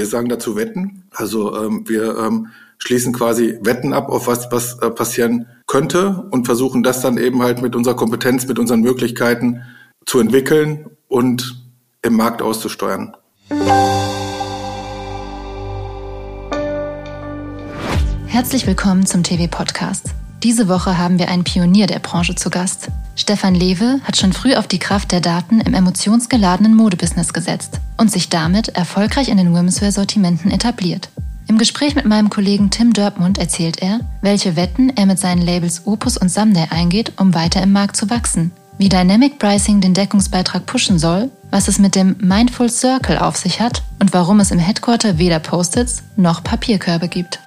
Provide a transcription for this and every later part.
Wir sagen dazu Wetten. Also ähm, wir ähm, schließen quasi Wetten ab auf was, was äh, passieren könnte und versuchen das dann eben halt mit unserer Kompetenz, mit unseren Möglichkeiten zu entwickeln und im Markt auszusteuern. Herzlich willkommen zum TV-Podcast. Diese Woche haben wir einen Pionier der Branche zu Gast. Stefan Lewe hat schon früh auf die Kraft der Daten im emotionsgeladenen Modebusiness gesetzt und sich damit erfolgreich in den Womenswear-Sortimenten etabliert. Im Gespräch mit meinem Kollegen Tim Dörpmund erzählt er, welche Wetten er mit seinen Labels Opus und Someday eingeht, um weiter im Markt zu wachsen, wie Dynamic Pricing den Deckungsbeitrag pushen soll, was es mit dem Mindful Circle auf sich hat und warum es im Headquarter weder Post-its noch Papierkörbe gibt.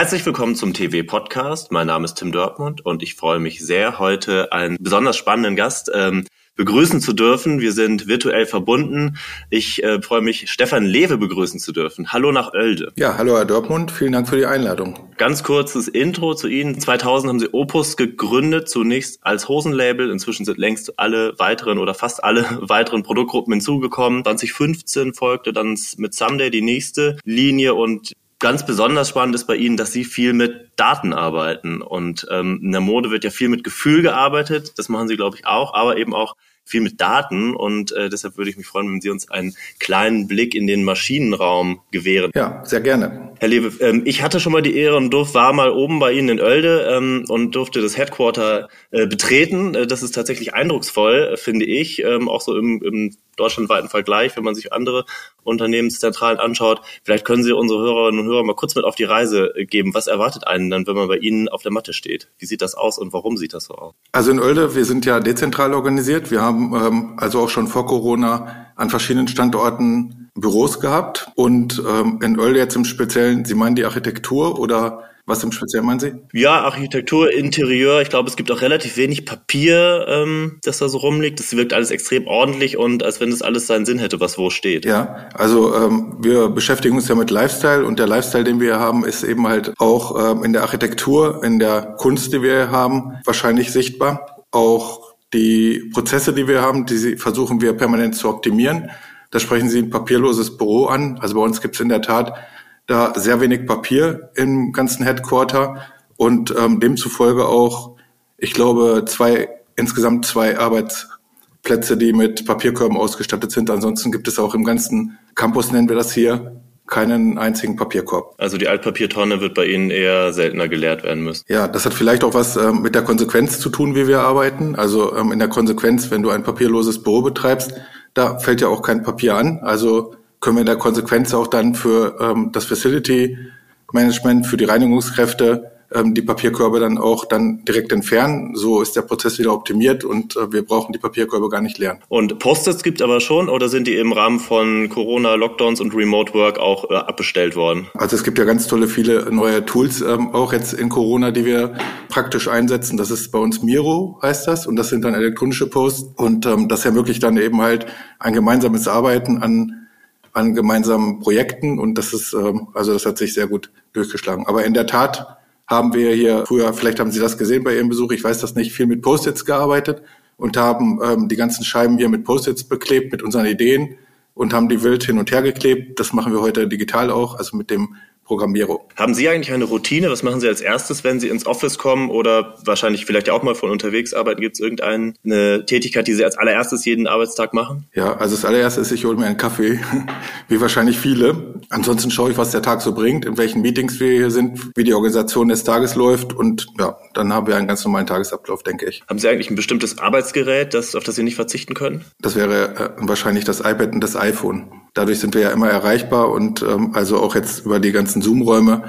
Herzlich willkommen zum TV-Podcast. Mein Name ist Tim Dortmund und ich freue mich sehr, heute einen besonders spannenden Gast ähm, begrüßen zu dürfen. Wir sind virtuell verbunden. Ich äh, freue mich, Stefan Lewe begrüßen zu dürfen. Hallo nach Oelde. Ja, hallo Herr Dortmund. Vielen Dank für die Einladung. Ganz kurzes Intro zu Ihnen. 2000 haben Sie Opus gegründet, zunächst als Hosenlabel. Inzwischen sind längst alle weiteren oder fast alle weiteren Produktgruppen hinzugekommen. 2015 folgte dann mit Someday die nächste Linie und ganz besonders spannend ist bei Ihnen, dass Sie viel mit Daten arbeiten. Und ähm, in der Mode wird ja viel mit Gefühl gearbeitet. Das machen Sie, glaube ich, auch, aber eben auch viel mit Daten. Und äh, deshalb würde ich mich freuen, wenn Sie uns einen kleinen Blick in den Maschinenraum gewähren. Ja, sehr gerne. Herr Lewe, ähm, ich hatte schon mal die Ehre und durfte, war mal oben bei Ihnen in Oelde ähm, und durfte das Headquarter äh, betreten. Äh, das ist tatsächlich eindrucksvoll, finde ich, ähm, auch so im, im deutschlandweiten Vergleich, wenn man sich andere Unternehmenszentralen anschaut. Vielleicht können Sie unsere Hörerinnen und Hörer mal kurz mit auf die Reise geben. Was erwartet einen dann, wenn man bei Ihnen auf der Matte steht? Wie sieht das aus und warum sieht das so aus? Also in Oelde, wir sind ja dezentral organisiert. Wir haben ähm, also auch schon vor Corona an verschiedenen Standorten Büros gehabt und ähm, in Oelde jetzt im Speziellen, Sie meinen die Architektur oder was im Speziellen meinen Sie? Ja, Architektur, Interieur. Ich glaube, es gibt auch relativ wenig Papier, ähm, das da so rumliegt. Das wirkt alles extrem ordentlich und als wenn das alles seinen Sinn hätte, was wo steht. Ja, also ähm, wir beschäftigen uns ja mit Lifestyle und der Lifestyle, den wir haben, ist eben halt auch ähm, in der Architektur, in der Kunst, die wir haben, wahrscheinlich sichtbar. Auch die Prozesse, die wir haben, die versuchen wir permanent zu optimieren. Da sprechen Sie ein papierloses Büro an. Also bei uns gibt es in der Tat da sehr wenig Papier im ganzen Headquarter und ähm, demzufolge auch, ich glaube, zwei, insgesamt zwei Arbeitsplätze, die mit Papierkörben ausgestattet sind. Ansonsten gibt es auch im ganzen Campus, nennen wir das hier, keinen einzigen Papierkorb. Also die Altpapiertonne wird bei Ihnen eher seltener geleert werden müssen. Ja, das hat vielleicht auch was ähm, mit der Konsequenz zu tun, wie wir arbeiten. Also ähm, in der Konsequenz, wenn du ein papierloses Büro betreibst, da fällt ja auch kein Papier an. Also können wir in der Konsequenz auch dann für ähm, das Facility Management, für die Reinigungskräfte ähm, die Papierkörbe dann auch dann direkt entfernen. So ist der Prozess wieder optimiert und äh, wir brauchen die Papierkörbe gar nicht leeren. Und Post-its gibt aber schon oder sind die im Rahmen von Corona, Lockdowns und Remote Work auch äh, abbestellt worden? Also es gibt ja ganz tolle viele neue Tools ähm, auch jetzt in Corona, die wir praktisch einsetzen. Das ist bei uns Miro heißt das und das sind dann elektronische Posts und ähm, das ermöglicht dann eben halt ein gemeinsames Arbeiten an an gemeinsamen Projekten und das ist, ähm, also das hat sich sehr gut durchgeschlagen. Aber in der Tat haben wir hier früher, vielleicht haben Sie das gesehen bei Ihrem Besuch, ich weiß das nicht, viel mit Post-its gearbeitet und haben ähm, die ganzen Scheiben hier mit Post-its beklebt, mit unseren Ideen und haben die wild hin und her geklebt. Das machen wir heute digital auch, also mit dem Programmierung. Haben Sie eigentlich eine Routine? Was machen Sie als erstes, wenn Sie ins Office kommen oder wahrscheinlich vielleicht auch mal von unterwegs arbeiten? Gibt es irgendeine Tätigkeit, die Sie als allererstes jeden Arbeitstag machen? Ja, also das allererste ist, ich hole mir einen Kaffee, wie wahrscheinlich viele. Ansonsten schaue ich, was der Tag so bringt, in welchen Meetings wir hier sind, wie die Organisation des Tages läuft und ja, dann haben wir einen ganz normalen Tagesablauf, denke ich. Haben Sie eigentlich ein bestimmtes Arbeitsgerät, das, auf das Sie nicht verzichten können? Das wäre äh, wahrscheinlich das iPad und das iPhone. Dadurch sind wir ja immer erreichbar und ähm, also auch jetzt über die ganzen Zoom-Räume,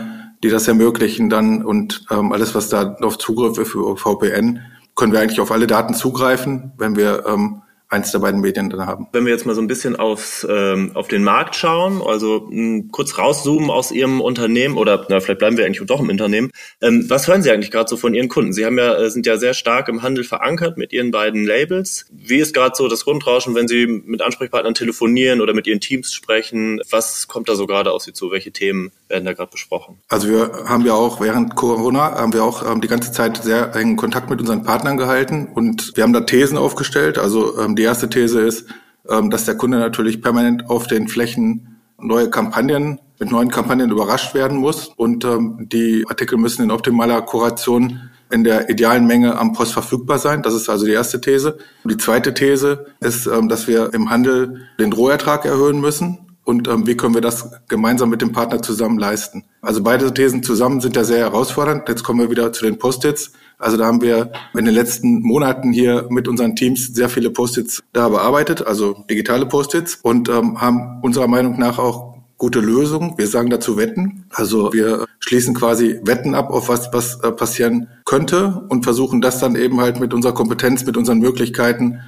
die das ermöglichen dann und ähm, alles, was da auf Zugriff für VPN, können wir eigentlich auf alle Daten zugreifen, wenn wir ähm, eins der beiden Medien drin haben. Wenn wir jetzt mal so ein bisschen aufs, ähm, auf den Markt schauen, also hm, kurz rauszoomen aus Ihrem Unternehmen oder na, vielleicht bleiben wir eigentlich doch im Unternehmen. Ähm, was hören Sie eigentlich gerade so von Ihren Kunden? Sie haben ja, äh, sind ja sehr stark im Handel verankert mit Ihren beiden Labels. Wie ist gerade so das Grundrauschen, wenn Sie mit Ansprechpartnern telefonieren oder mit Ihren Teams sprechen? Was kommt da so gerade auf Sie zu? Welche Themen werden da gerade besprochen? Also wir haben ja auch während Corona haben wir auch ähm, die ganze Zeit sehr engen Kontakt mit unseren Partnern gehalten und wir haben da Thesen aufgestellt. Also ähm, die erste These ist, ähm, dass der Kunde natürlich permanent auf den Flächen neue Kampagnen mit neuen Kampagnen überrascht werden muss und ähm, die Artikel müssen in optimaler Kuration in der idealen Menge am Post verfügbar sein. Das ist also die erste These. Die zweite These ist, ähm, dass wir im Handel den Rohertrag erhöhen müssen und wie können wir das gemeinsam mit dem Partner zusammen leisten. Also beide Thesen zusammen sind ja sehr herausfordernd. Jetzt kommen wir wieder zu den Post-its. Also da haben wir in den letzten Monaten hier mit unseren Teams sehr viele Post-its da bearbeitet, also digitale Post-its und ähm, haben unserer Meinung nach auch gute Lösungen. Wir sagen dazu Wetten. Also wir schließen quasi Wetten ab auf was, was äh, passieren könnte und versuchen das dann eben halt mit unserer Kompetenz, mit unseren Möglichkeiten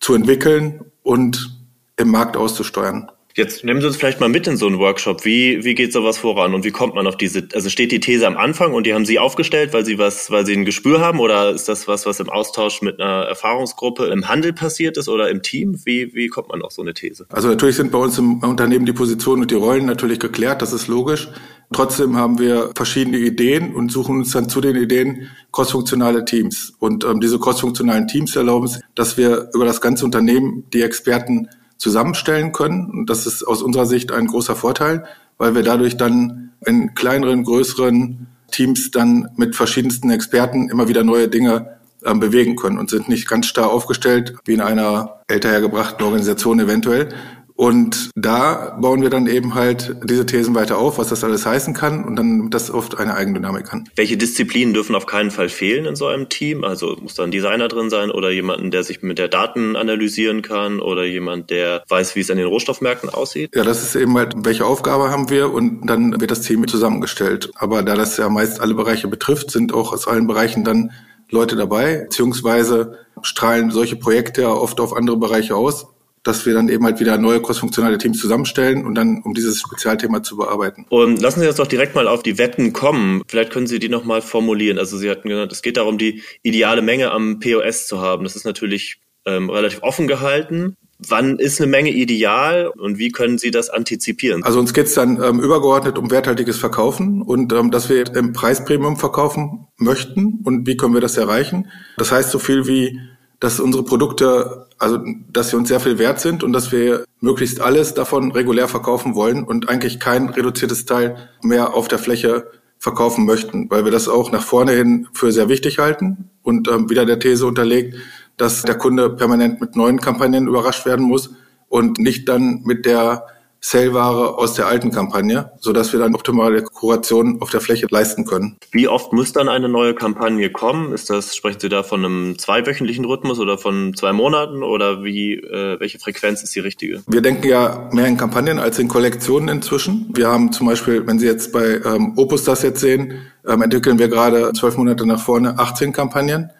zu entwickeln und im Markt auszusteuern. Jetzt nehmen Sie uns vielleicht mal mit in so einen Workshop. Wie, wie geht sowas voran und wie kommt man auf diese, also steht die These am Anfang und die haben Sie aufgestellt, weil Sie was, weil Sie ein Gespür haben oder ist das was, was im Austausch mit einer Erfahrungsgruppe im Handel passiert ist oder im Team? Wie, wie kommt man auf so eine These? Also natürlich sind bei uns im Unternehmen die Positionen und die Rollen natürlich geklärt, das ist logisch. Trotzdem haben wir verschiedene Ideen und suchen uns dann zu den Ideen crossfunktionale Teams. Und ähm, diese crossfunktionalen Teams erlauben es, dass wir über das ganze Unternehmen die Experten zusammenstellen können. Und das ist aus unserer Sicht ein großer Vorteil, weil wir dadurch dann in kleineren, größeren Teams dann mit verschiedensten Experten immer wieder neue Dinge äh, bewegen können und sind nicht ganz starr aufgestellt wie in einer älter hergebrachten Organisation eventuell, und da bauen wir dann eben halt diese Thesen weiter auf, was das alles heißen kann und dann das oft eine Eigendynamik kann. Welche Disziplinen dürfen auf keinen Fall fehlen in so einem Team? Also muss da ein Designer drin sein oder jemanden, der sich mit der Daten analysieren kann oder jemand, der weiß, wie es an den Rohstoffmärkten aussieht? Ja, das ist eben halt, welche Aufgabe haben wir und dann wird das Team zusammengestellt. Aber da das ja meist alle Bereiche betrifft, sind auch aus allen Bereichen dann Leute dabei, beziehungsweise strahlen solche Projekte ja oft auf andere Bereiche aus dass wir dann eben halt wieder neue crossfunktionale Teams zusammenstellen und dann um dieses Spezialthema zu bearbeiten. Und lassen Sie uns doch direkt mal auf die Wetten kommen. Vielleicht können Sie die nochmal formulieren. Also Sie hatten gesagt, es geht darum, die ideale Menge am POS zu haben. Das ist natürlich ähm, relativ offen gehalten. Wann ist eine Menge ideal und wie können Sie das antizipieren? Also uns geht es dann ähm, übergeordnet um werthaltiges Verkaufen und ähm, dass wir im Preispremium verkaufen möchten und wie können wir das erreichen. Das heißt so viel wie dass unsere Produkte, also dass sie uns sehr viel wert sind und dass wir möglichst alles davon regulär verkaufen wollen und eigentlich kein reduziertes Teil mehr auf der Fläche verkaufen möchten, weil wir das auch nach vorne hin für sehr wichtig halten und ähm, wieder der These unterlegt, dass der Kunde permanent mit neuen Kampagnen überrascht werden muss und nicht dann mit der Sale-Ware aus der alten Kampagne, so dass wir dann optimale Kuration auf der Fläche leisten können. Wie oft muss dann eine neue Kampagne kommen? Ist das, sprechen Sie da von einem zweiwöchentlichen Rhythmus oder von zwei Monaten oder wie, äh, welche Frequenz ist die richtige? Wir denken ja mehr in Kampagnen als in Kollektionen inzwischen. Wir haben zum Beispiel, wenn Sie jetzt bei ähm, Opus das jetzt sehen, ähm, entwickeln wir gerade zwölf Monate nach vorne 18 Kampagnen.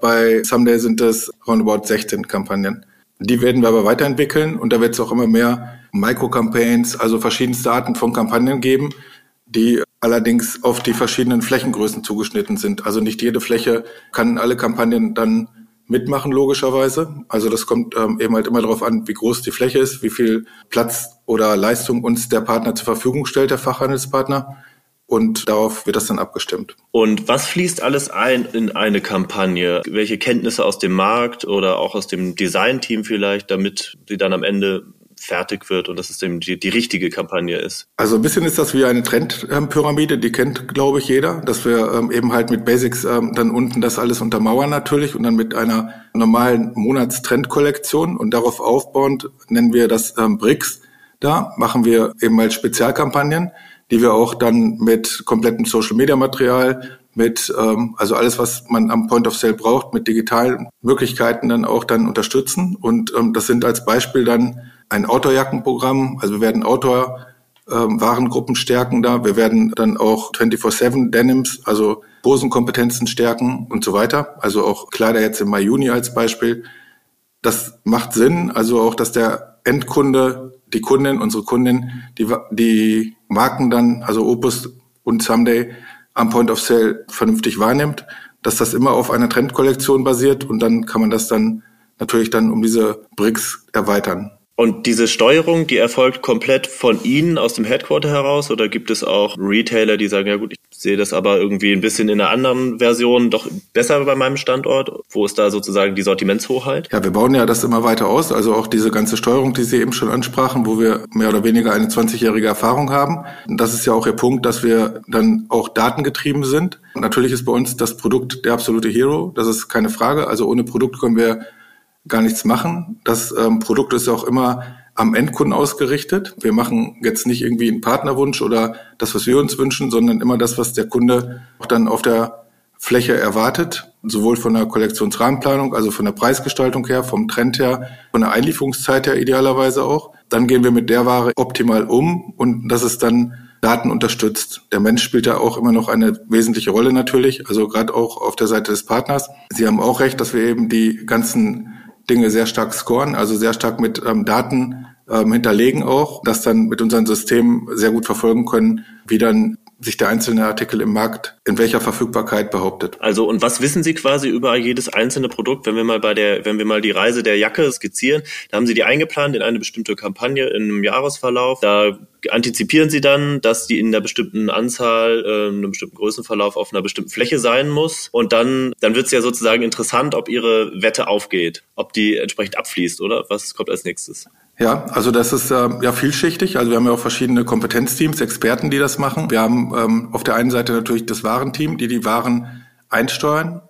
Bei Someday sind es roundabout 16 Kampagnen. Die werden wir aber weiterentwickeln und da wird es auch immer mehr Microcampaigns, also verschiedenste Arten von Kampagnen geben, die allerdings auf die verschiedenen Flächengrößen zugeschnitten sind. Also nicht jede Fläche kann alle Kampagnen dann mitmachen, logischerweise. Also das kommt ähm, eben halt immer darauf an, wie groß die Fläche ist, wie viel Platz oder Leistung uns der Partner zur Verfügung stellt, der Fachhandelspartner. Und darauf wird das dann abgestimmt. Und was fließt alles ein in eine Kampagne? Welche Kenntnisse aus dem Markt oder auch aus dem Designteam vielleicht, damit sie dann am Ende fertig wird und dass es eben die, die richtige Kampagne ist. Also ein bisschen ist das wie eine Trendpyramide, die kennt, glaube ich, jeder, dass wir ähm, eben halt mit Basics ähm, dann unten das alles untermauern natürlich und dann mit einer normalen Monatstrendkollektion und darauf aufbauend nennen wir das ähm, BRICS. Da machen wir eben halt Spezialkampagnen, die wir auch dann mit komplettem Social Media Material, mit ähm, also alles, was man am Point of Sale braucht, mit digitalen Möglichkeiten dann auch dann unterstützen. Und ähm, das sind als Beispiel dann ein Outdoor-Jackenprogramm. Also wir werden Outdoor-Warengruppen ähm, stärken da. Wir werden dann auch 24-7 Denims, also Hosenkompetenzen stärken und so weiter. Also auch Kleider jetzt im Mai, Juni als Beispiel. Das macht Sinn. Also auch, dass der Endkunde, die Kundin, unsere Kundin, die, die Marken dann, also Opus und Someday am Point of Sale vernünftig wahrnimmt, dass das immer auf einer Trendkollektion basiert und dann kann man das dann natürlich dann um diese Bricks erweitern. Und diese Steuerung, die erfolgt komplett von Ihnen aus dem Headquarter heraus oder gibt es auch Retailer, die sagen, ja gut, ich sehe das aber irgendwie ein bisschen in einer anderen Version doch besser bei meinem Standort? Wo ist da sozusagen die Sortimentshoheit? Ja, wir bauen ja das immer weiter aus. Also auch diese ganze Steuerung, die Sie eben schon ansprachen, wo wir mehr oder weniger eine 20-jährige Erfahrung haben. Das ist ja auch Ihr Punkt, dass wir dann auch datengetrieben sind. Natürlich ist bei uns das Produkt der absolute Hero. Das ist keine Frage. Also ohne Produkt können wir gar nichts machen. Das ähm, Produkt ist auch immer am Endkunden ausgerichtet. Wir machen jetzt nicht irgendwie einen Partnerwunsch oder das, was wir uns wünschen, sondern immer das, was der Kunde auch dann auf der Fläche erwartet, sowohl von der Kollektionsrahmenplanung, also von der Preisgestaltung her, vom Trend her, von der Einlieferungszeit her idealerweise auch. Dann gehen wir mit der Ware optimal um und das ist dann Daten unterstützt. Der Mensch spielt ja auch immer noch eine wesentliche Rolle natürlich, also gerade auch auf der Seite des Partners. Sie haben auch recht, dass wir eben die ganzen Dinge sehr stark scoren, also sehr stark mit ähm, Daten ähm, hinterlegen auch, das dann mit unseren Systemen sehr gut verfolgen können, wie dann sich der einzelne Artikel im Markt in welcher Verfügbarkeit behauptet. Also und was wissen Sie quasi über jedes einzelne Produkt, wenn wir mal bei der, wenn wir mal die Reise der Jacke skizzieren, da haben Sie die eingeplant in eine bestimmte Kampagne in einem Jahresverlauf. Da antizipieren Sie dann, dass die in einer bestimmten Anzahl, äh, einem bestimmten Größenverlauf auf einer bestimmten Fläche sein muss. Und dann, dann wird es ja sozusagen interessant, ob Ihre Wette aufgeht, ob die entsprechend abfließt, oder? Was kommt als nächstes? Ja, also das ist äh, ja vielschichtig. Also wir haben ja auch verschiedene Kompetenzteams, Experten, die das machen. Wir haben ähm, auf der einen Seite natürlich das Warenteam, die die Waren einsteuern,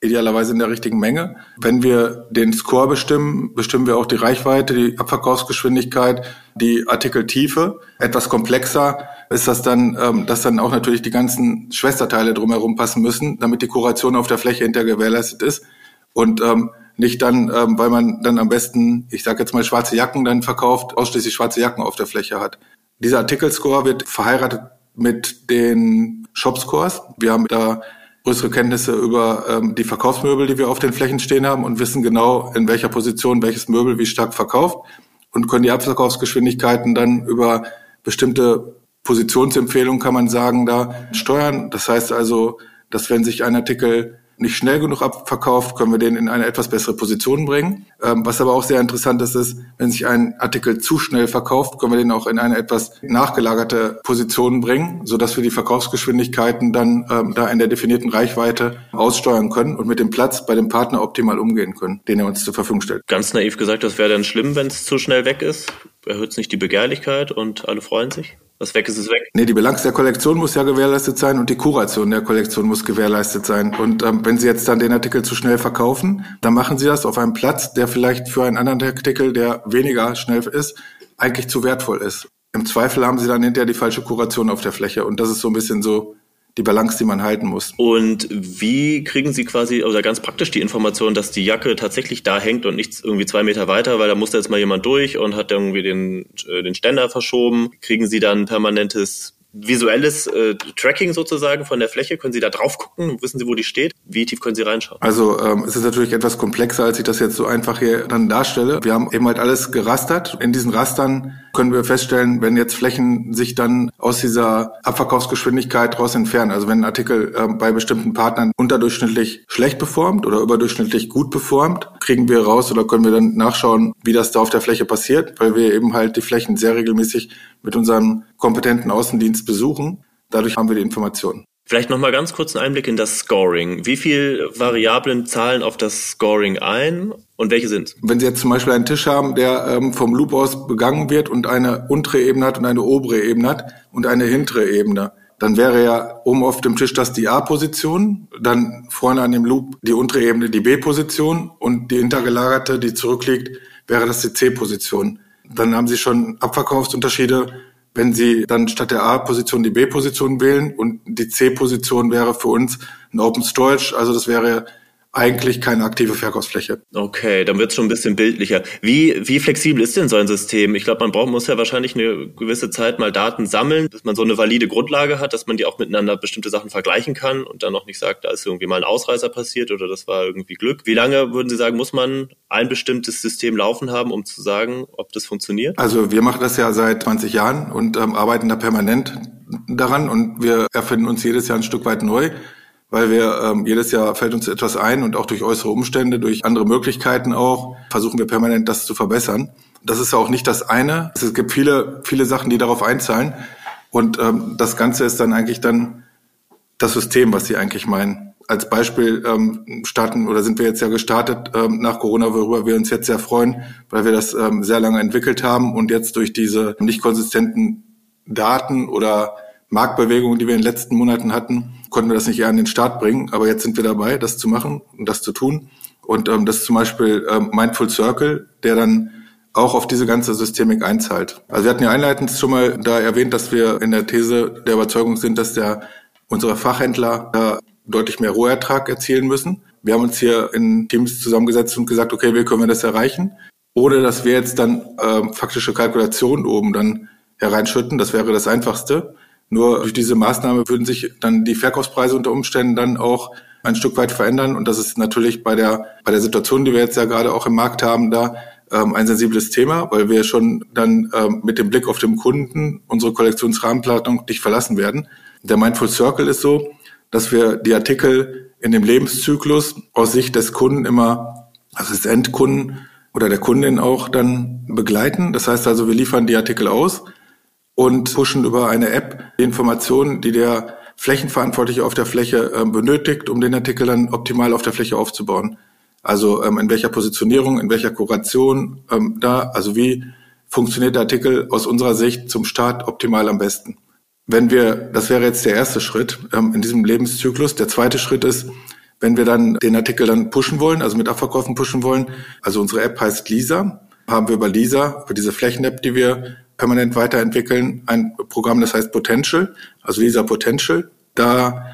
idealerweise in der richtigen Menge. Wenn wir den Score bestimmen, bestimmen wir auch die Reichweite, die Abverkaufsgeschwindigkeit, die Artikeltiefe. Etwas komplexer ist das dann, ähm, dass dann auch natürlich die ganzen Schwesterteile drumherum passen müssen, damit die Kuration auf der Fläche hinter gewährleistet ist. Und ähm, nicht dann, ähm, weil man dann am besten, ich sage jetzt mal schwarze Jacken dann verkauft, ausschließlich schwarze Jacken auf der Fläche hat. Dieser Artikelscore wird verheiratet mit den Shopscores. Wir haben da größere Kenntnisse über ähm, die Verkaufsmöbel, die wir auf den Flächen stehen haben und wissen genau, in welcher Position welches Möbel wie stark verkauft und können die Abverkaufsgeschwindigkeiten dann über bestimmte Positionsempfehlungen, kann man sagen, da steuern. Das heißt also, dass wenn sich ein Artikel nicht schnell genug abverkauft, können wir den in eine etwas bessere Position bringen. Ähm, was aber auch sehr interessant ist, ist, wenn sich ein Artikel zu schnell verkauft, können wir den auch in eine etwas nachgelagerte Position bringen, sodass wir die Verkaufsgeschwindigkeiten dann ähm, da in der definierten Reichweite aussteuern können und mit dem Platz bei dem Partner optimal umgehen können, den er uns zur Verfügung stellt. Ganz naiv gesagt, das wäre dann schlimm, wenn es zu schnell weg ist. Erhöht es nicht die Begehrlichkeit und alle freuen sich? Was weg ist, ist weg. Nee, die Bilanz der Kollektion muss ja gewährleistet sein und die Kuration der Kollektion muss gewährleistet sein. Und ähm, wenn Sie jetzt dann den Artikel zu schnell verkaufen, dann machen Sie das auf einem Platz, der vielleicht für einen anderen Artikel, der weniger schnell ist, eigentlich zu wertvoll ist. Im Zweifel haben Sie dann hinterher die falsche Kuration auf der Fläche. Und das ist so ein bisschen so die Balance, die man halten muss. Und wie kriegen Sie quasi, oder ganz praktisch die Information, dass die Jacke tatsächlich da hängt und nicht irgendwie zwei Meter weiter, weil da musste jetzt mal jemand durch und hat irgendwie den, äh, den Ständer verschoben. Kriegen Sie dann permanentes visuelles äh, Tracking sozusagen von der Fläche? Können Sie da drauf gucken? Wissen Sie, wo die steht? Wie tief können Sie reinschauen? Also ähm, es ist natürlich etwas komplexer, als ich das jetzt so einfach hier dann darstelle. Wir haben eben halt alles gerastert. In diesen Rastern können wir feststellen, wenn jetzt Flächen sich dann aus dieser Abverkaufsgeschwindigkeit raus entfernen. Also wenn ein Artikel äh, bei bestimmten Partnern unterdurchschnittlich schlecht performt oder überdurchschnittlich gut performt, kriegen wir raus oder können wir dann nachschauen, wie das da auf der Fläche passiert, weil wir eben halt die Flächen sehr regelmäßig mit unserem kompetenten Außendienst besuchen. Dadurch haben wir die Informationen. Vielleicht nochmal ganz kurz einen Einblick in das Scoring. Wie viele Variablen zahlen auf das Scoring ein und welche sind Wenn Sie jetzt zum Beispiel einen Tisch haben, der ähm, vom Loop aus begangen wird und eine untere Ebene hat und eine obere Ebene hat und eine hintere Ebene, dann wäre ja oben auf dem Tisch das die A-Position, dann vorne an dem Loop die untere Ebene die B-Position und die hintergelagerte, die zurückliegt, wäre das die C-Position. Dann haben Sie schon Abverkaufsunterschiede wenn Sie dann statt der A-Position die B-Position wählen und die C-Position wäre für uns ein Open Storage, also das wäre eigentlich keine aktive Verkaufsfläche. Okay, dann wird es schon ein bisschen bildlicher. Wie, wie flexibel ist denn so ein System? Ich glaube, man braucht, muss ja wahrscheinlich eine gewisse Zeit mal Daten sammeln, dass man so eine valide Grundlage hat, dass man die auch miteinander bestimmte Sachen vergleichen kann und dann noch nicht sagt, da ist irgendwie mal ein Ausreißer passiert oder das war irgendwie Glück. Wie lange würden Sie sagen, muss man ein bestimmtes System laufen haben, um zu sagen, ob das funktioniert? Also wir machen das ja seit 20 Jahren und ähm, arbeiten da permanent daran und wir erfinden uns jedes Jahr ein Stück weit neu weil wir ähm, jedes Jahr fällt uns etwas ein und auch durch äußere Umstände, durch andere Möglichkeiten auch, versuchen wir permanent das zu verbessern. Das ist ja auch nicht das eine. Es gibt viele, viele Sachen, die darauf einzahlen. Und ähm, das Ganze ist dann eigentlich dann das System, was Sie eigentlich meinen. Als Beispiel ähm, starten oder sind wir jetzt ja gestartet ähm, nach Corona, worüber wir uns jetzt sehr freuen, weil wir das ähm, sehr lange entwickelt haben und jetzt durch diese nicht konsistenten Daten oder Marktbewegungen, die wir in den letzten Monaten hatten, konnten wir das nicht eher an den Start bringen. Aber jetzt sind wir dabei, das zu machen und das zu tun. Und ähm, das ist zum Beispiel ähm, Mindful Circle, der dann auch auf diese ganze Systemik einzahlt. Also wir hatten ja einleitend schon mal da erwähnt, dass wir in der These der Überzeugung sind, dass der unsere Fachhändler da deutlich mehr Rohertrag erzielen müssen. Wir haben uns hier in Teams zusammengesetzt und gesagt, okay, wie können wir das erreichen? Ohne dass wir jetzt dann äh, faktische Kalkulationen oben dann hereinschütten. Das wäre das Einfachste. Nur durch diese Maßnahme würden sich dann die Verkaufspreise unter Umständen dann auch ein Stück weit verändern. Und das ist natürlich bei der, bei der Situation, die wir jetzt ja gerade auch im Markt haben, da ähm, ein sensibles Thema, weil wir schon dann ähm, mit dem Blick auf den Kunden unsere Kollektionsrahmenplanung nicht verlassen werden. Der Mindful Circle ist so, dass wir die Artikel in dem Lebenszyklus aus Sicht des Kunden immer, also des Endkunden oder der Kundin auch dann begleiten. Das heißt also, wir liefern die Artikel aus und pushen über eine App die Informationen, die der Flächenverantwortliche auf der Fläche äh, benötigt, um den Artikel dann optimal auf der Fläche aufzubauen. Also ähm, in welcher Positionierung, in welcher Kuration ähm, da, also wie funktioniert der Artikel aus unserer Sicht zum Start optimal am besten. Wenn wir, das wäre jetzt der erste Schritt ähm, in diesem Lebenszyklus. Der zweite Schritt ist, wenn wir dann den Artikel dann pushen wollen, also mit Abverkaufen pushen wollen, also unsere App heißt Lisa, haben wir über Lisa, über diese Flächen-App, die wir permanent weiterentwickeln, ein Programm, das heißt Potential, also Lisa Potential. Da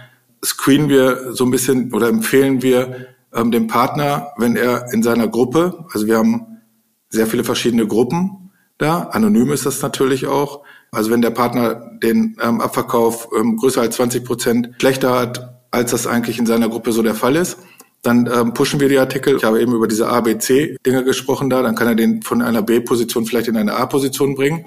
screenen wir so ein bisschen oder empfehlen wir ähm, dem Partner, wenn er in seiner Gruppe, also wir haben sehr viele verschiedene Gruppen da, anonym ist das natürlich auch. Also wenn der Partner den ähm, Abverkauf ähm, größer als 20 Prozent schlechter hat, als das eigentlich in seiner Gruppe so der Fall ist, dann ähm, pushen wir die Artikel. Ich habe eben über diese A, B, C-Dinge gesprochen da. Dann kann er den von einer B-Position vielleicht in eine A-Position bringen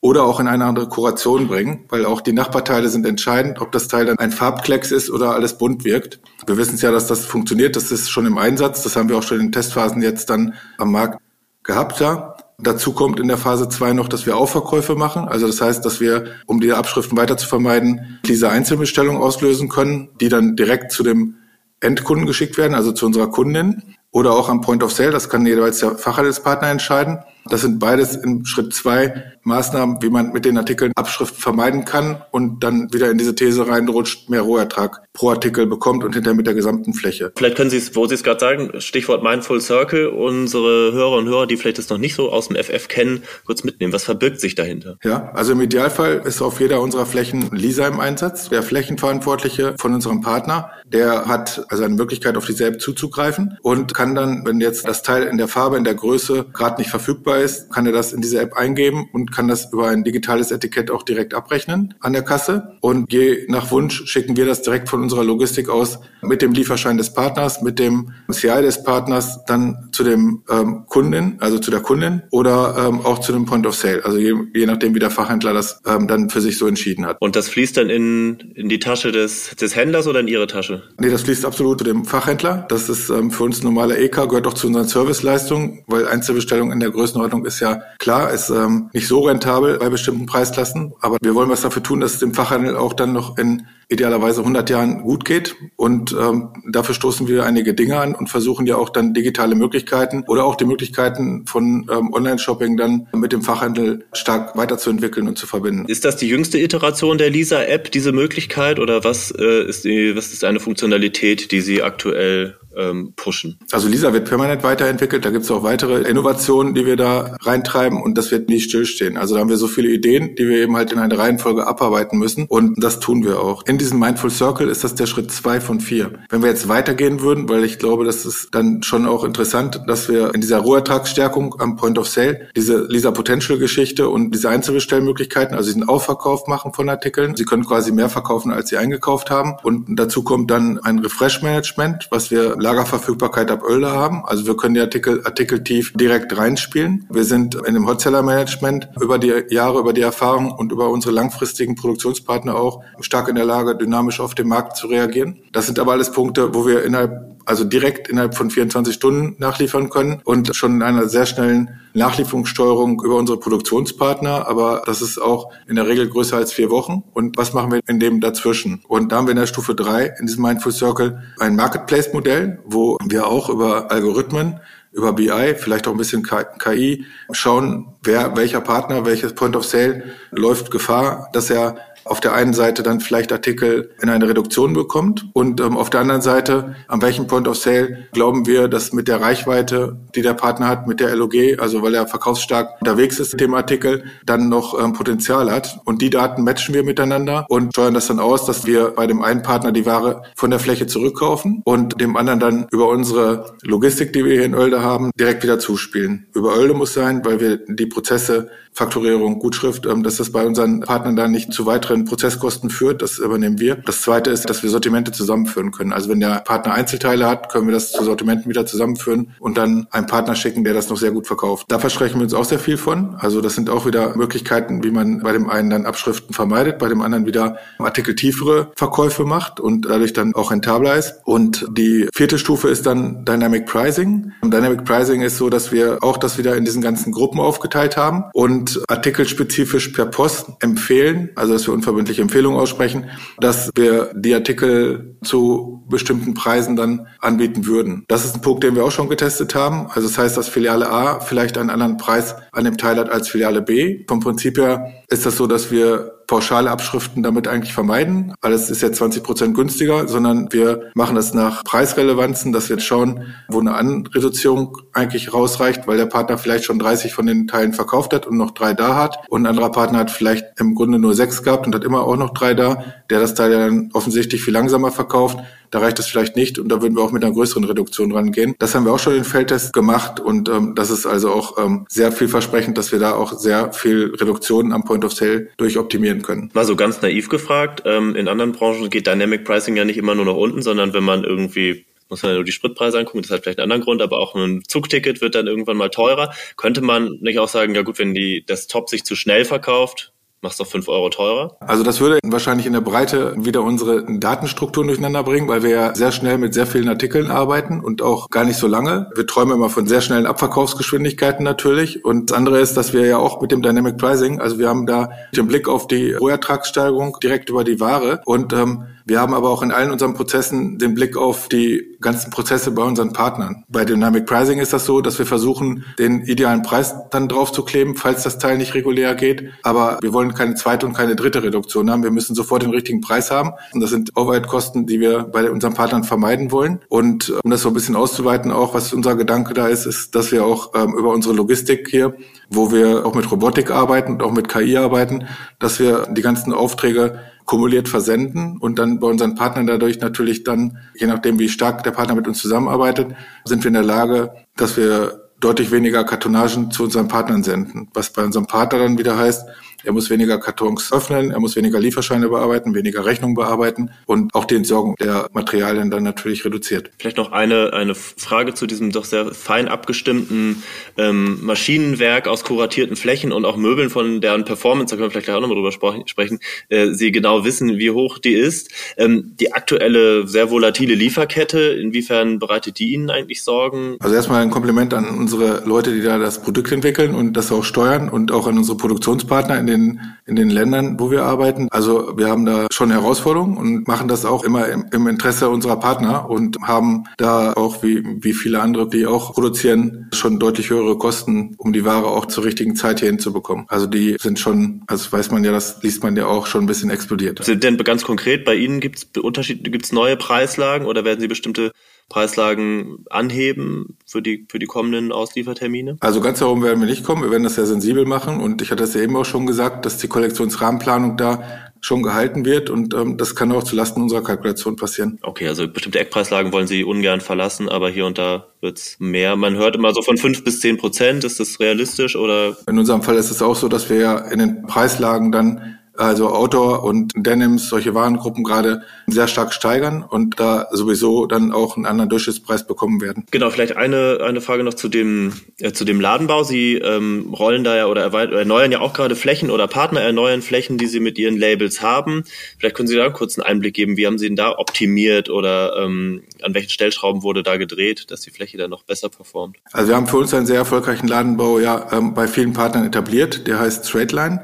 oder auch in eine andere Kuration bringen, weil auch die Nachbarteile sind entscheidend, ob das Teil dann ein Farbklecks ist oder alles bunt wirkt. Wir wissen es ja, dass das funktioniert, das ist schon im Einsatz, das haben wir auch schon in Testphasen jetzt dann am Markt gehabt da. Dazu kommt in der Phase 2 noch, dass wir Aufverkäufe machen. Also das heißt, dass wir, um die Abschriften weiter zu vermeiden, diese Einzelbestellung auslösen können, die dann direkt zu dem Endkunden geschickt werden, also zu unserer Kundin oder auch am Point of Sale. Das kann jeweils der Fachhandelspartner entscheiden. Das sind beides in Schritt zwei Maßnahmen, wie man mit den Artikeln Abschriften vermeiden kann und dann wieder in diese These reinrutscht, mehr Rohertrag pro Artikel bekommt und hinterher mit der gesamten Fläche. Vielleicht können Sie es, wo Sie es gerade sagen, Stichwort Mindful Circle, unsere Hörer und Hörer, die vielleicht das noch nicht so aus dem FF kennen, kurz mitnehmen. Was verbirgt sich dahinter? Ja, also im Idealfall ist auf jeder unserer Flächen Lisa im Einsatz, der Flächenverantwortliche von unserem Partner. Der hat also eine Möglichkeit, auf die App zuzugreifen und kann dann, wenn jetzt das Teil in der Farbe, in der Größe gerade nicht verfügbar ist, kann er das in diese App eingeben und kann das über ein digitales Etikett auch direkt abrechnen an der Kasse. Und je nach Wunsch schicken wir das direkt von unserer Logistik aus mit dem Lieferschein des Partners, mit dem CI des Partners dann zu dem ähm, Kunden, also zu der Kundin oder ähm, auch zu dem Point of Sale. Also je, je nachdem, wie der Fachhändler das ähm, dann für sich so entschieden hat. Und das fließt dann in, in die Tasche des, des Händlers oder in Ihre Tasche? Nee, das fließt absolut zu dem Fachhändler. Das ist ähm, für uns normaler EK, gehört auch zu unseren Serviceleistungen, weil Einzelbestellung in der Größenordnung ist ja klar, ist ähm, nicht so rentabel bei bestimmten Preisklassen. Aber wir wollen was dafür tun, dass es dem Fachhandel auch dann noch in idealerweise 100 Jahren gut geht. Und ähm, dafür stoßen wir einige Dinge an und versuchen ja auch dann digitale Möglichkeiten oder auch die Möglichkeiten von ähm, Online-Shopping dann mit dem Fachhandel stark weiterzuentwickeln und zu verbinden. Ist das die jüngste Iteration der Lisa-App, diese Möglichkeit? Oder was, äh, ist die, was ist eine Funktionalität, die Sie aktuell ähm, pushen. Also Lisa wird permanent weiterentwickelt. Da gibt es auch weitere Innovationen, die wir da reintreiben und das wird nicht stillstehen. Also da haben wir so viele Ideen, die wir eben halt in einer Reihenfolge abarbeiten müssen und das tun wir auch. In diesem Mindful Circle ist das der Schritt zwei von vier. Wenn wir jetzt weitergehen würden, weil ich glaube, das ist dann schon auch interessant, dass wir in dieser Rohertragsstärkung am Point of Sale diese Lisa Potential Geschichte und diese Einzelbestellmöglichkeiten, also diesen Aufverkauf machen von Artikeln. Sie können quasi mehr verkaufen, als sie eingekauft haben und dazu kommt dann ein Refresh Management, was wir Lagerverfügbarkeit ab Oelde haben. Also wir können die Artikel artikeltief direkt reinspielen. Wir sind in dem Hotseller Management über die Jahre, über die Erfahrung und über unsere langfristigen Produktionspartner auch stark in der Lage, dynamisch auf den Markt zu reagieren. Das sind aber alles Punkte, wo wir innerhalb also direkt innerhalb von 24 Stunden nachliefern können und schon in einer sehr schnellen Nachlieferungssteuerung über unsere Produktionspartner. Aber das ist auch in der Regel größer als vier Wochen. Und was machen wir in dem dazwischen? Und da haben wir in der Stufe drei in diesem Mindful Circle ein Marketplace-Modell, wo wir auch über Algorithmen über BI, vielleicht auch ein bisschen KI, schauen, wer, welcher Partner, welches Point of Sale läuft Gefahr, dass er auf der einen Seite dann vielleicht Artikel in eine Reduktion bekommt und ähm, auf der anderen Seite, an welchem Point of Sale glauben wir, dass mit der Reichweite, die der Partner hat, mit der LOG, also weil er verkaufsstark unterwegs ist mit dem Artikel, dann noch ähm, Potenzial hat. Und die Daten matchen wir miteinander und steuern das dann aus, dass wir bei dem einen Partner die Ware von der Fläche zurückkaufen und dem anderen dann über unsere Logistik, die wir hier in Oelde haben, direkt wieder zuspielen. Über Oelde muss sein, weil wir die Prozesse Faktorierung, Gutschrift, ähm, dass das bei unseren Partnern dann nicht zu weiteren Prozesskosten führt. Das übernehmen wir. Das zweite ist, dass wir Sortimente zusammenführen können. Also wenn der Partner Einzelteile hat, können wir das zu Sortimenten wieder zusammenführen und dann einen Partner schicken, der das noch sehr gut verkauft. Da versprechen wir uns auch sehr viel von. Also das sind auch wieder Möglichkeiten, wie man bei dem einen dann Abschriften vermeidet, bei dem anderen wieder artikeltiefere Verkäufe macht und dadurch dann auch rentabler ist. Und die vierte Stufe ist dann Dynamic Pricing. Und Dynamic Pricing ist so, dass wir auch das wieder in diesen ganzen Gruppen aufgeteilt haben und artikelspezifisch per Post empfehlen, also dass wir unverbindliche Empfehlungen aussprechen, dass wir die Artikel zu bestimmten Preisen dann anbieten würden. Das ist ein Punkt, den wir auch schon getestet haben. Also das heißt, dass Filiale A vielleicht einen anderen Preis an dem Teil hat als Filiale B. Vom Prinzip her ist das so, dass wir pauschale Abschriften damit eigentlich vermeiden. Alles ist ja 20 Prozent günstiger, sondern wir machen das nach Preisrelevanzen, dass wir jetzt schauen, wo eine Anreduzierung eigentlich rausreicht, weil der Partner vielleicht schon 30 von den Teilen verkauft hat und noch drei da hat. Und ein anderer Partner hat vielleicht im Grunde nur sechs gehabt und hat immer auch noch drei da, der das Teil dann offensichtlich viel langsamer verkauft. Da reicht es vielleicht nicht und da würden wir auch mit einer größeren Reduktion rangehen. Das haben wir auch schon in Feldtest gemacht und ähm, das ist also auch ähm, sehr vielversprechend, dass wir da auch sehr viel Reduktion am Point of Sale durchoptimieren können. Mal so ganz naiv gefragt, ähm, in anderen Branchen geht Dynamic Pricing ja nicht immer nur nach unten, sondern wenn man irgendwie muss man ja nur die Spritpreise angucken, das hat vielleicht einen anderen Grund, aber auch ein Zugticket wird dann irgendwann mal teurer. Könnte man nicht auch sagen, ja gut, wenn die das Top sich zu schnell verkauft, machst doch fünf Euro teurer? Also das würde wahrscheinlich in der Breite wieder unsere Datenstrukturen durcheinander bringen, weil wir ja sehr schnell mit sehr vielen Artikeln arbeiten und auch gar nicht so lange. Wir träumen immer von sehr schnellen Abverkaufsgeschwindigkeiten natürlich. Und das andere ist, dass wir ja auch mit dem Dynamic Pricing, also wir haben da den Blick auf die Rohertragssteigerung direkt über die Ware und ähm, wir haben aber auch in allen unseren Prozessen den Blick auf die ganzen Prozesse bei unseren Partnern. Bei Dynamic Pricing ist das so, dass wir versuchen, den idealen Preis dann drauf zu kleben, falls das Teil nicht regulär geht. Aber wir wollen keine zweite und keine dritte Reduktion haben. Wir müssen sofort den richtigen Preis haben. Und das sind Overhead-Kosten, die wir bei unseren Partnern vermeiden wollen. Und um das so ein bisschen auszuweiten, auch was unser Gedanke da ist, ist, dass wir auch ähm, über unsere Logistik hier, wo wir auch mit Robotik arbeiten und auch mit KI arbeiten, dass wir die ganzen Aufträge kumuliert versenden und dann bei unseren Partnern dadurch natürlich dann, je nachdem wie stark der Partner mit uns zusammenarbeitet, sind wir in der Lage, dass wir deutlich weniger Kartonagen zu unseren Partnern senden. Was bei unserem Partner dann wieder heißt, er muss weniger Kartons öffnen, er muss weniger Lieferscheine bearbeiten, weniger Rechnungen bearbeiten und auch die Entsorgung der Materialien dann natürlich reduziert. Vielleicht noch eine, eine Frage zu diesem doch sehr fein abgestimmten ähm, Maschinenwerk aus kuratierten Flächen und auch Möbeln, von deren Performance, da können wir vielleicht gleich auch nochmal drüber sprechen, äh, Sie genau wissen, wie hoch die ist. Ähm, die aktuelle sehr volatile Lieferkette, inwiefern bereitet die Ihnen eigentlich Sorgen? Also erstmal ein Kompliment an unsere Leute, die da das Produkt entwickeln und das auch steuern und auch an unsere Produktionspartner den, in den Ländern, wo wir arbeiten. Also wir haben da schon Herausforderungen und machen das auch immer im, im Interesse unserer Partner und haben da auch wie, wie viele andere, die auch produzieren, schon deutlich höhere Kosten, um die Ware auch zur richtigen Zeit hier hinzubekommen. Also die sind schon, also weiß man ja, das liest man ja auch schon ein bisschen explodiert. Sind denn ganz konkret bei Ihnen gibt es Unterschiede, gibt es neue Preislagen oder werden Sie bestimmte Preislagen anheben für die, für die kommenden Ausliefertermine? Also ganz darum werden wir nicht kommen. Wir werden das sehr sensibel machen. Und ich hatte es ja eben auch schon gesagt, dass die Kollektionsrahmenplanung da schon gehalten wird und ähm, das kann auch zulasten unserer Kalkulation passieren. Okay, also bestimmte Eckpreislagen wollen Sie ungern verlassen, aber hier und da wird's mehr. Man hört immer so von fünf bis zehn Prozent. Ist das realistisch oder? In unserem Fall ist es auch so, dass wir ja in den Preislagen dann also Outdoor und Denims, solche Warengruppen gerade sehr stark steigern und da sowieso dann auch einen anderen Durchschnittspreis bekommen werden. Genau, vielleicht eine, eine Frage noch zu dem, äh, zu dem Ladenbau. Sie ähm, rollen da ja oder erneuern ja auch gerade Flächen oder Partner erneuern Flächen, die Sie mit Ihren Labels haben. Vielleicht können Sie da einen kurzen Einblick geben. Wie haben Sie denn da optimiert oder ähm, an welchen Stellschrauben wurde da gedreht, dass die Fläche dann noch besser performt? Also wir haben für uns einen sehr erfolgreichen Ladenbau ja ähm, bei vielen Partnern etabliert. Der heißt Straightline.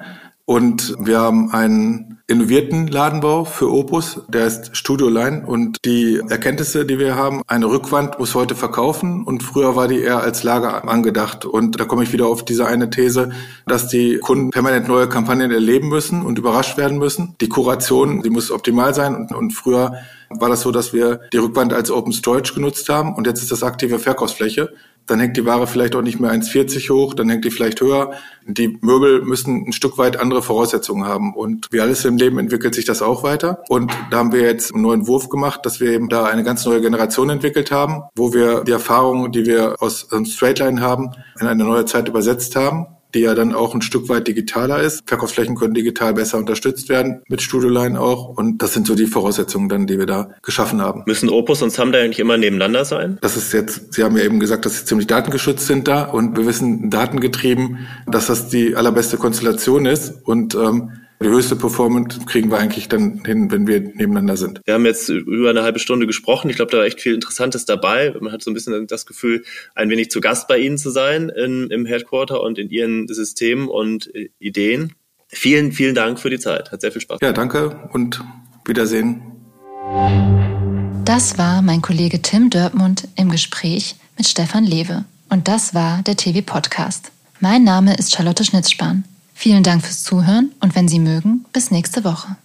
Und wir haben einen innovierten Ladenbau für Opus, der ist Studio Line. Und die Erkenntnisse, die wir haben, eine Rückwand muss heute verkaufen und früher war die eher als Lager angedacht. Und da komme ich wieder auf diese eine These, dass die Kunden permanent neue Kampagnen erleben müssen und überrascht werden müssen. Die Kuration, die muss optimal sein und, und früher war das so, dass wir die Rückwand als Open Storage genutzt haben und jetzt ist das aktive Verkaufsfläche dann hängt die Ware vielleicht auch nicht mehr 1,40 hoch, dann hängt die vielleicht höher. Die Möbel müssen ein Stück weit andere Voraussetzungen haben. Und wie alles im Leben entwickelt sich das auch weiter. Und da haben wir jetzt einen neuen Wurf gemacht, dass wir eben da eine ganz neue Generation entwickelt haben, wo wir die Erfahrungen, die wir aus Straightline haben, in eine neue Zeit übersetzt haben die ja dann auch ein Stück weit digitaler ist. Verkaufsflächen können digital besser unterstützt werden, mit Studioline auch. Und das sind so die Voraussetzungen dann, die wir da geschaffen haben. Müssen Opus und Samda eigentlich immer nebeneinander sein? Das ist jetzt, Sie haben ja eben gesagt, dass sie ziemlich datengeschützt sind da und wir wissen datengetrieben, dass das die allerbeste Konstellation ist. Und ähm, die höchste Performance kriegen wir eigentlich dann hin, wenn wir nebeneinander sind. Wir haben jetzt über eine halbe Stunde gesprochen. Ich glaube, da war echt viel Interessantes dabei. Man hat so ein bisschen das Gefühl, ein wenig zu Gast bei Ihnen zu sein in, im Headquarter und in Ihren Systemen und äh, Ideen. Vielen, vielen Dank für die Zeit. Hat sehr viel Spaß gemacht. Ja, danke und Wiedersehen. Das war mein Kollege Tim Dörpmund im Gespräch mit Stefan Lewe. Und das war der TV Podcast. Mein Name ist Charlotte Schnitzspahn. Vielen Dank fürs Zuhören und wenn Sie mögen, bis nächste Woche.